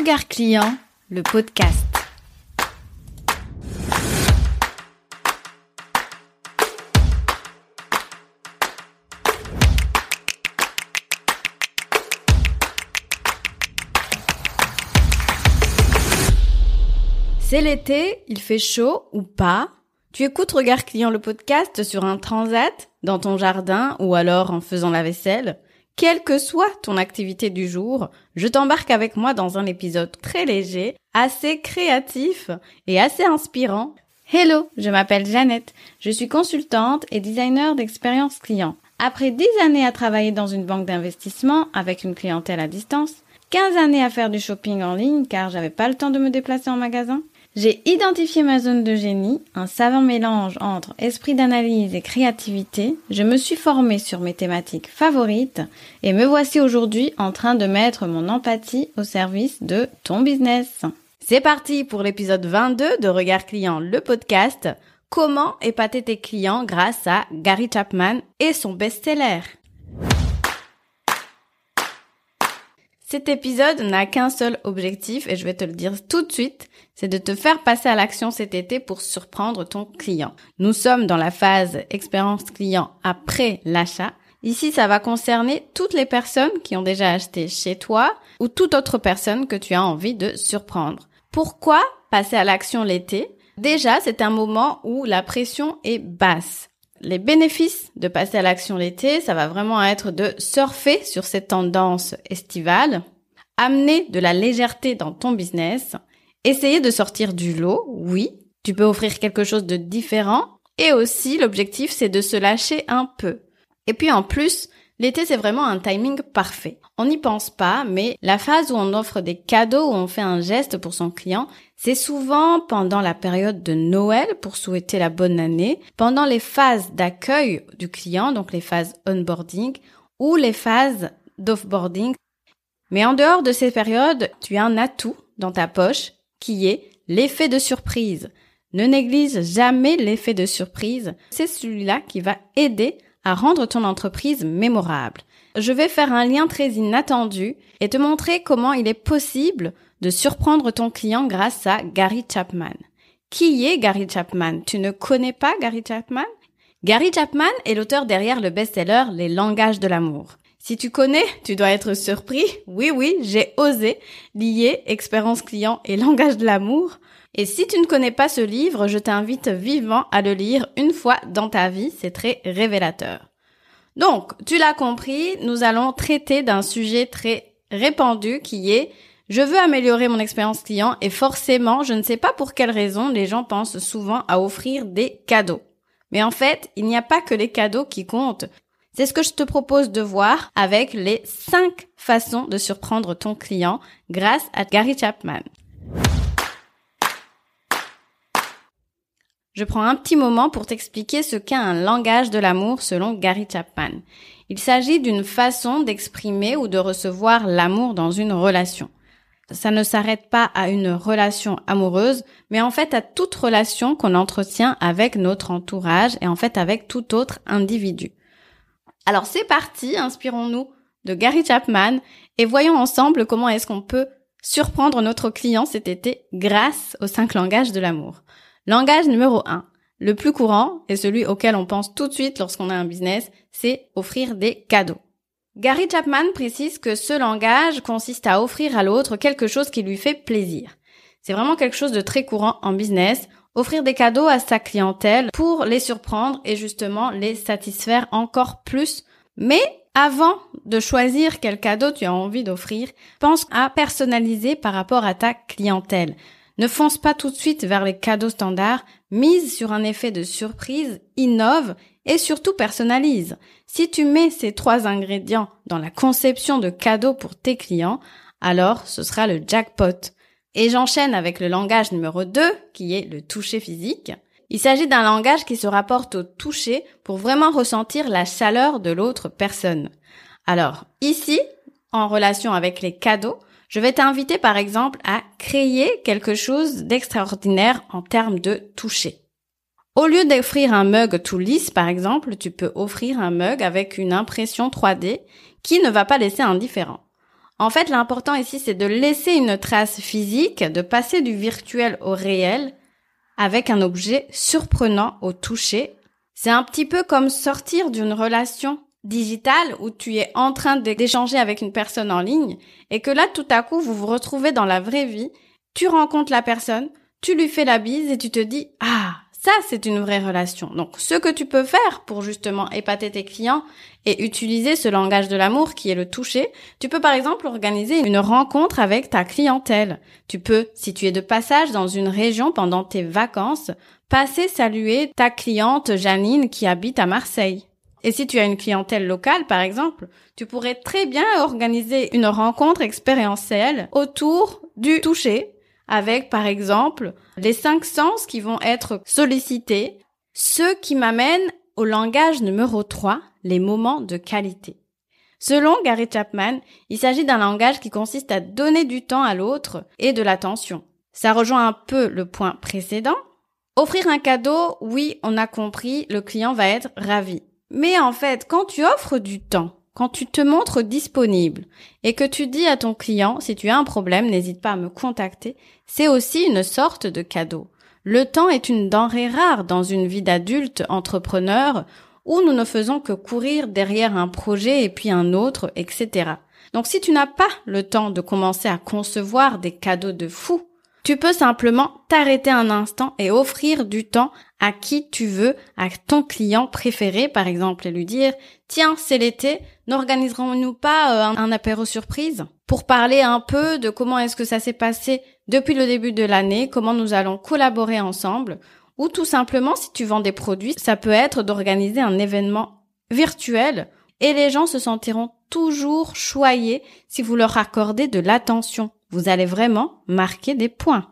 Regard client, le podcast. C'est l'été, il fait chaud ou pas? Tu écoutes Regard client le podcast sur un transat, dans ton jardin ou alors en faisant la vaisselle? Quelle que soit ton activité du jour, je t'embarque avec moi dans un épisode très léger, assez créatif et assez inspirant. Hello, je m'appelle Jeannette, je suis consultante et designer d'expérience client. Après 10 années à travailler dans une banque d'investissement avec une clientèle à distance, 15 années à faire du shopping en ligne car j'avais pas le temps de me déplacer en magasin, j'ai identifié ma zone de génie, un savant mélange entre esprit d'analyse et créativité. Je me suis formée sur mes thématiques favorites et me voici aujourd'hui en train de mettre mon empathie au service de ton business. C'est parti pour l'épisode 22 de Regard Client, le podcast. Comment épater tes clients grâce à Gary Chapman et son best-seller? Cet épisode n'a qu'un seul objectif et je vais te le dire tout de suite, c'est de te faire passer à l'action cet été pour surprendre ton client. Nous sommes dans la phase expérience client après l'achat. Ici, ça va concerner toutes les personnes qui ont déjà acheté chez toi ou toute autre personne que tu as envie de surprendre. Pourquoi passer à l'action l'été? Déjà, c'est un moment où la pression est basse. Les bénéfices de passer à l'action l'été, ça va vraiment être de surfer sur cette tendance estivale, amener de la légèreté dans ton business, essayer de sortir du lot, oui, tu peux offrir quelque chose de différent, et aussi l'objectif c'est de se lâcher un peu. Et puis en plus, l'été c'est vraiment un timing parfait. On n'y pense pas, mais la phase où on offre des cadeaux, où on fait un geste pour son client, c'est souvent pendant la période de Noël pour souhaiter la bonne année, pendant les phases d'accueil du client, donc les phases onboarding, ou les phases d'offboarding. Mais en dehors de ces périodes, tu as un atout dans ta poche qui est l'effet de surprise. Ne néglige jamais l'effet de surprise. C'est celui-là qui va aider à rendre ton entreprise mémorable. Je vais faire un lien très inattendu et te montrer comment il est possible de surprendre ton client grâce à Gary Chapman. Qui est Gary Chapman? Tu ne connais pas Gary Chapman? Gary Chapman est l'auteur derrière le best-seller Les langages de l'amour. Si tu connais, tu dois être surpris. Oui, oui, j'ai osé lier expérience client et langage de l'amour. Et si tu ne connais pas ce livre, je t'invite vivement à le lire une fois dans ta vie. C'est très révélateur. Donc, tu l'as compris, nous allons traiter d'un sujet très répandu qui est je veux améliorer mon expérience client et forcément, je ne sais pas pour quelle raison, les gens pensent souvent à offrir des cadeaux. Mais en fait, il n'y a pas que les cadeaux qui comptent. C'est ce que je te propose de voir avec les 5 façons de surprendre ton client grâce à Gary Chapman. Je prends un petit moment pour t'expliquer ce qu'est un langage de l'amour selon Gary Chapman. Il s'agit d'une façon d'exprimer ou de recevoir l'amour dans une relation ça ne s'arrête pas à une relation amoureuse, mais en fait à toute relation qu'on entretient avec notre entourage et en fait avec tout autre individu. Alors c'est parti, inspirons-nous de Gary Chapman et voyons ensemble comment est-ce qu'on peut surprendre notre client cet été grâce aux cinq langages de l'amour. Langage numéro 1. Le plus courant et celui auquel on pense tout de suite lorsqu'on a un business, c'est offrir des cadeaux. Gary Chapman précise que ce langage consiste à offrir à l'autre quelque chose qui lui fait plaisir. C'est vraiment quelque chose de très courant en business, offrir des cadeaux à sa clientèle pour les surprendre et justement les satisfaire encore plus. Mais avant de choisir quel cadeau tu as envie d'offrir, pense à personnaliser par rapport à ta clientèle. Ne fonce pas tout de suite vers les cadeaux standards, mise sur un effet de surprise, innove et surtout personnalise. Si tu mets ces trois ingrédients dans la conception de cadeaux pour tes clients, alors ce sera le jackpot. Et j'enchaîne avec le langage numéro 2, qui est le toucher physique. Il s'agit d'un langage qui se rapporte au toucher pour vraiment ressentir la chaleur de l'autre personne. Alors, ici, en relation avec les cadeaux, je vais t'inviter par exemple à créer quelque chose d'extraordinaire en termes de toucher. Au lieu d'offrir un mug tout lisse, par exemple, tu peux offrir un mug avec une impression 3D qui ne va pas laisser indifférent. En fait, l'important ici, c'est de laisser une trace physique, de passer du virtuel au réel avec un objet surprenant au toucher. C'est un petit peu comme sortir d'une relation digitale où tu es en train d'échanger avec une personne en ligne et que là, tout à coup, vous vous retrouvez dans la vraie vie, tu rencontres la personne, tu lui fais la bise et tu te dis, ah, ça, c'est une vraie relation. Donc, ce que tu peux faire pour justement épater tes clients et utiliser ce langage de l'amour qui est le toucher, tu peux par exemple organiser une rencontre avec ta clientèle. Tu peux, si tu es de passage dans une région pendant tes vacances, passer saluer ta cliente Janine qui habite à Marseille. Et si tu as une clientèle locale, par exemple, tu pourrais très bien organiser une rencontre expérientielle autour du toucher avec par exemple les cinq sens qui vont être sollicités, ce qui m'amène au langage numéro 3, les moments de qualité. Selon Gary Chapman, il s'agit d'un langage qui consiste à donner du temps à l'autre et de l'attention. Ça rejoint un peu le point précédent. Offrir un cadeau, oui, on a compris, le client va être ravi. Mais en fait, quand tu offres du temps, quand tu te montres disponible et que tu dis à ton client, si tu as un problème, n'hésite pas à me contacter, c'est aussi une sorte de cadeau. Le temps est une denrée rare dans une vie d'adulte entrepreneur où nous ne faisons que courir derrière un projet et puis un autre, etc. Donc si tu n'as pas le temps de commencer à concevoir des cadeaux de fou, tu peux simplement t'arrêter un instant et offrir du temps à qui tu veux, à ton client préféré par exemple, et lui dire Tiens, c'est l'été, n'organiserons-nous pas euh, un, apéro surprise? Pour parler un peu de comment est-ce que ça s'est passé depuis le début de l'année, comment nous allons collaborer ensemble, ou tout simplement si tu vends des produits, ça peut être d'organiser un événement virtuel et les gens se sentiront toujours choyés si vous leur accordez de l'attention vous allez vraiment marquer des points.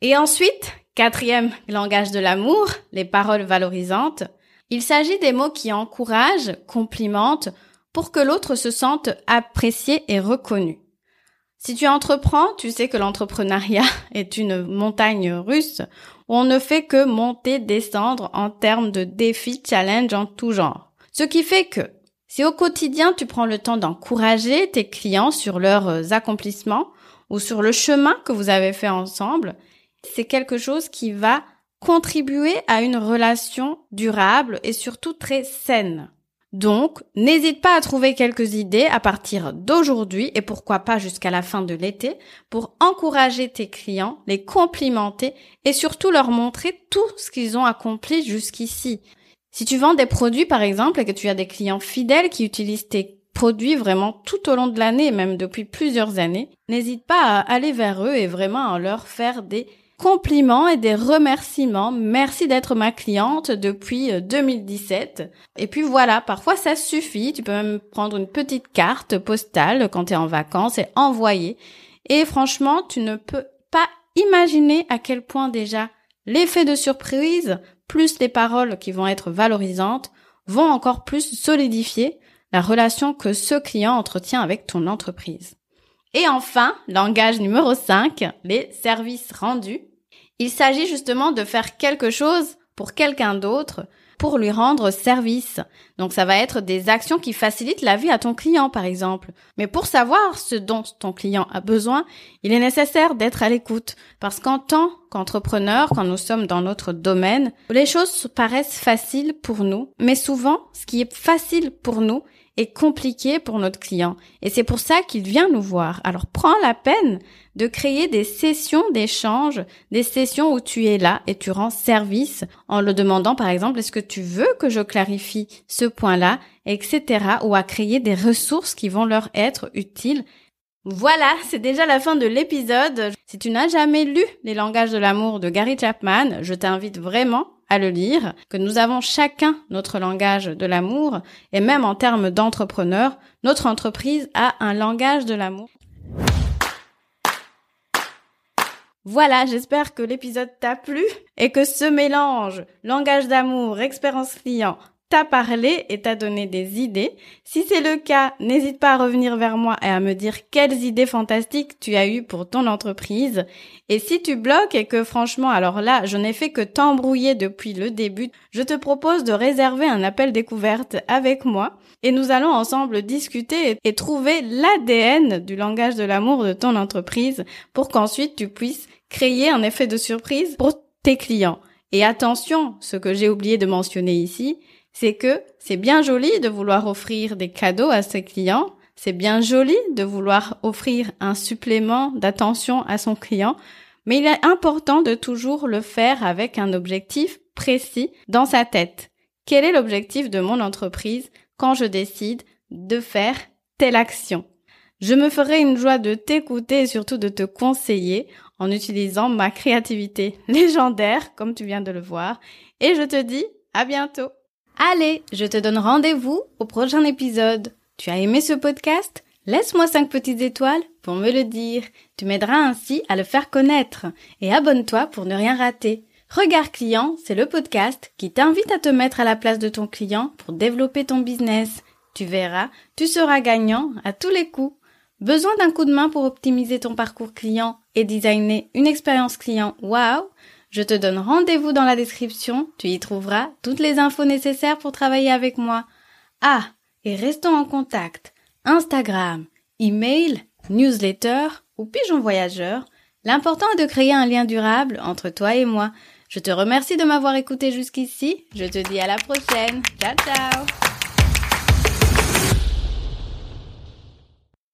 Et ensuite, quatrième langage de l'amour, les paroles valorisantes. Il s'agit des mots qui encouragent, complimentent, pour que l'autre se sente apprécié et reconnu. Si tu entreprends, tu sais que l'entrepreneuriat est une montagne russe où on ne fait que monter, descendre en termes de défis, challenges en tout genre. Ce qui fait que si au quotidien tu prends le temps d'encourager tes clients sur leurs euh, accomplissements ou sur le chemin que vous avez fait ensemble, c'est quelque chose qui va contribuer à une relation durable et surtout très saine. Donc, n'hésite pas à trouver quelques idées à partir d'aujourd'hui et pourquoi pas jusqu'à la fin de l'été pour encourager tes clients, les complimenter et surtout leur montrer tout ce qu'ils ont accompli jusqu'ici. Si tu vends des produits, par exemple, et que tu as des clients fidèles qui utilisent tes produits vraiment tout au long de l'année, même depuis plusieurs années, n'hésite pas à aller vers eux et vraiment à leur faire des compliments et des remerciements. Merci d'être ma cliente depuis 2017. Euh, et puis voilà, parfois ça suffit. Tu peux même prendre une petite carte postale quand tu es en vacances et envoyer. Et franchement, tu ne peux pas imaginer à quel point déjà l'effet de surprise plus les paroles qui vont être valorisantes vont encore plus solidifier la relation que ce client entretient avec ton entreprise. Et enfin, langage numéro 5, les services rendus. Il s'agit justement de faire quelque chose pour quelqu'un d'autre pour lui rendre service. Donc ça va être des actions qui facilitent la vie à ton client par exemple. Mais pour savoir ce dont ton client a besoin, il est nécessaire d'être à l'écoute. Parce qu'en tant qu'entrepreneur, quand nous sommes dans notre domaine, les choses paraissent faciles pour nous. Mais souvent, ce qui est facile pour nous est compliqué pour notre client. Et c'est pour ça qu'il vient nous voir. Alors prends la peine de créer des sessions d'échange, des sessions où tu es là et tu rends service en le demandant par exemple est-ce que tu veux que je clarifie ce point-là, etc. ou à créer des ressources qui vont leur être utiles voilà, c'est déjà la fin de l'épisode. Si tu n'as jamais lu Les langages de l'amour de Gary Chapman, je t'invite vraiment à le lire, que nous avons chacun notre langage de l'amour, et même en termes d'entrepreneur, notre entreprise a un langage de l'amour. Voilà, j'espère que l'épisode t'a plu et que ce mélange langage d'amour, expérience client, t'a parlé et t'a donné des idées. Si c'est le cas, n'hésite pas à revenir vers moi et à me dire quelles idées fantastiques tu as eues pour ton entreprise. Et si tu bloques et que franchement, alors là, je n'ai fait que t'embrouiller depuis le début, je te propose de réserver un appel découverte avec moi et nous allons ensemble discuter et trouver l'ADN du langage de l'amour de ton entreprise pour qu'ensuite tu puisses créer un effet de surprise pour tes clients. Et attention, ce que j'ai oublié de mentionner ici, c'est que c'est bien joli de vouloir offrir des cadeaux à ses clients, c'est bien joli de vouloir offrir un supplément d'attention à son client, mais il est important de toujours le faire avec un objectif précis dans sa tête. Quel est l'objectif de mon entreprise quand je décide de faire telle action? Je me ferai une joie de t'écouter et surtout de te conseiller en utilisant ma créativité légendaire, comme tu viens de le voir. Et je te dis à bientôt. Allez, je te donne rendez-vous au prochain épisode. Tu as aimé ce podcast? Laisse-moi 5 petites étoiles pour me le dire. Tu m'aideras ainsi à le faire connaître. Et abonne-toi pour ne rien rater. Regard client, c'est le podcast qui t'invite à te mettre à la place de ton client pour développer ton business. Tu verras, tu seras gagnant à tous les coups. Besoin d'un coup de main pour optimiser ton parcours client et designer une expérience client? Wow je te donne rendez-vous dans la description, tu y trouveras toutes les infos nécessaires pour travailler avec moi. Ah, et restons en contact. Instagram, email, newsletter ou pigeon voyageur. L'important est de créer un lien durable entre toi et moi. Je te remercie de m'avoir écouté jusqu'ici. Je te dis à la prochaine. Ciao ciao